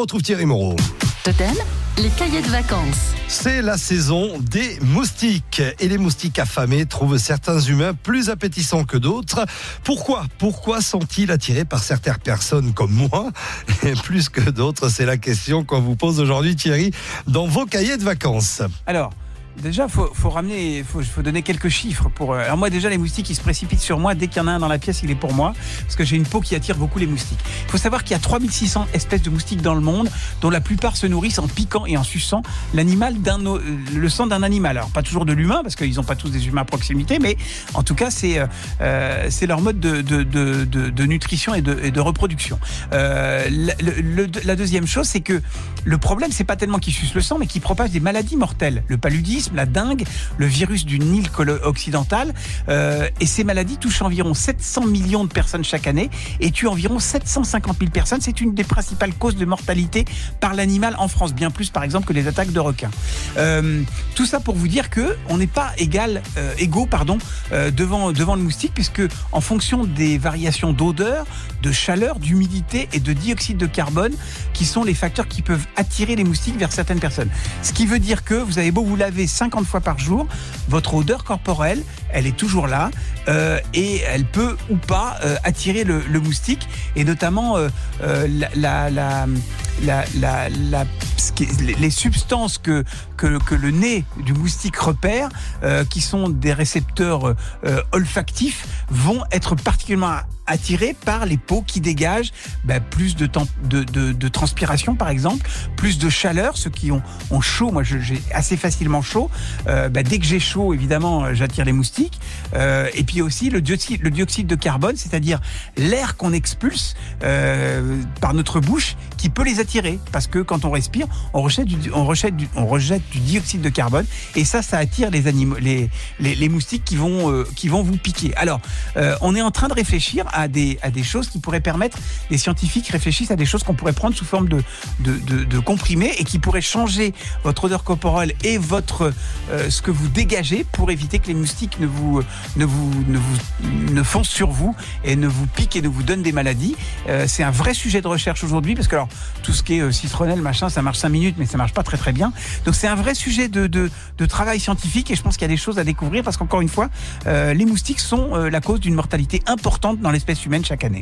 retrouve Thierry Moreau. Totem, les cahiers de vacances. C'est la saison des moustiques. Et les moustiques affamés trouvent certains humains plus appétissants que d'autres. Pourquoi? Pourquoi sont-ils attirés par certaines personnes comme moi? Et plus que d'autres C'est la question qu'on vous pose aujourd'hui, Thierry, dans vos cahiers de vacances. Alors, Déjà, faut, faut ramener, faut, faut donner quelques chiffres pour. Euh, alors moi, déjà, les moustiques, ils se précipitent sur moi dès qu'il y en a un dans la pièce, il est pour moi, parce que j'ai une peau qui attire beaucoup les moustiques. Il faut savoir qu'il y a 3600 espèces de moustiques dans le monde, dont la plupart se nourrissent en piquant et en suçant l'animal d'un, euh, le sang d'un animal. Alors pas toujours de l'humain, parce qu'ils n'ont pas tous des humains à proximité, mais en tout cas, c'est euh, c'est leur mode de, de, de, de, nutrition et de, et reproduction. Euh, la, le, la deuxième chose, c'est que le problème, c'est pas tellement qu'ils sucent le sang, mais qu'ils propagent des maladies mortelles. Le paludisme la dengue, le virus du Nil occidental. Euh, et ces maladies touchent environ 700 millions de personnes chaque année et tuent environ 750 000 personnes. C'est une des principales causes de mortalité par l'animal en France, bien plus par exemple que les attaques de requins. Euh, tout ça pour vous dire que on n'est pas égal, euh, égaux pardon, devant, devant le moustique, puisque en fonction des variations d'odeur, de chaleur, d'humidité et de dioxyde de carbone, qui sont les facteurs qui peuvent attirer les moustiques vers certaines personnes. Ce qui veut dire que vous avez beau vous laver 50 fois par jour, votre odeur corporelle, elle est toujours là euh, et elle peut ou pas euh, attirer le, moustique. Et notamment les substances que, que, que, le nez du moustique repère, euh, qui sont des récepteurs olfactifs, vont être particulièrement attirés par les peaux qui dégagent bah, plus de, temps, de, transpiration, par exemple, plus de chaleur. Ceux qui ont, chaud, moi j'ai assez facilement chaud. Euh, bah, dès que j'ai chaud, évidemment, j'attire les moustiques. Euh, et puis aussi le dioxyde, de carbone, c'est-à-dire l'air qu'on expulse euh, par notre bouche, qui peut les attirer. Parce que quand on respire, on rejette du, on rejette on rejette du dioxyde de carbone et ça, ça attire les animaux, les, les, moustiques qui vont, euh, qui vont vous piquer. Alors, euh, on est en train de réfléchir à des, à des choses qui pourraient permettre, les scientifiques réfléchissent à des choses qu'on pourrait prendre sous forme de, de, de, de comprimés et qui pourraient changer votre odeur corporelle et votre, euh, ce que vous dégagez pour éviter que les moustiques ne vous, ne vous, ne vous, ne foncent sur vous et ne vous piquent et ne vous donnent des maladies. Euh, c'est un vrai sujet de recherche aujourd'hui parce que alors, tout ce qui est euh, citronnelle, machin, ça marche 5 minutes, mais ça marche pas très très bien. Donc c'est un vrai sujet de, de, de, travail scientifique et je pense qu'il y a des choses à découvrir parce qu'encore une fois, euh, les moustiques sont euh, la cause d'une mortalité importante dans l'espèce humaine chaque année.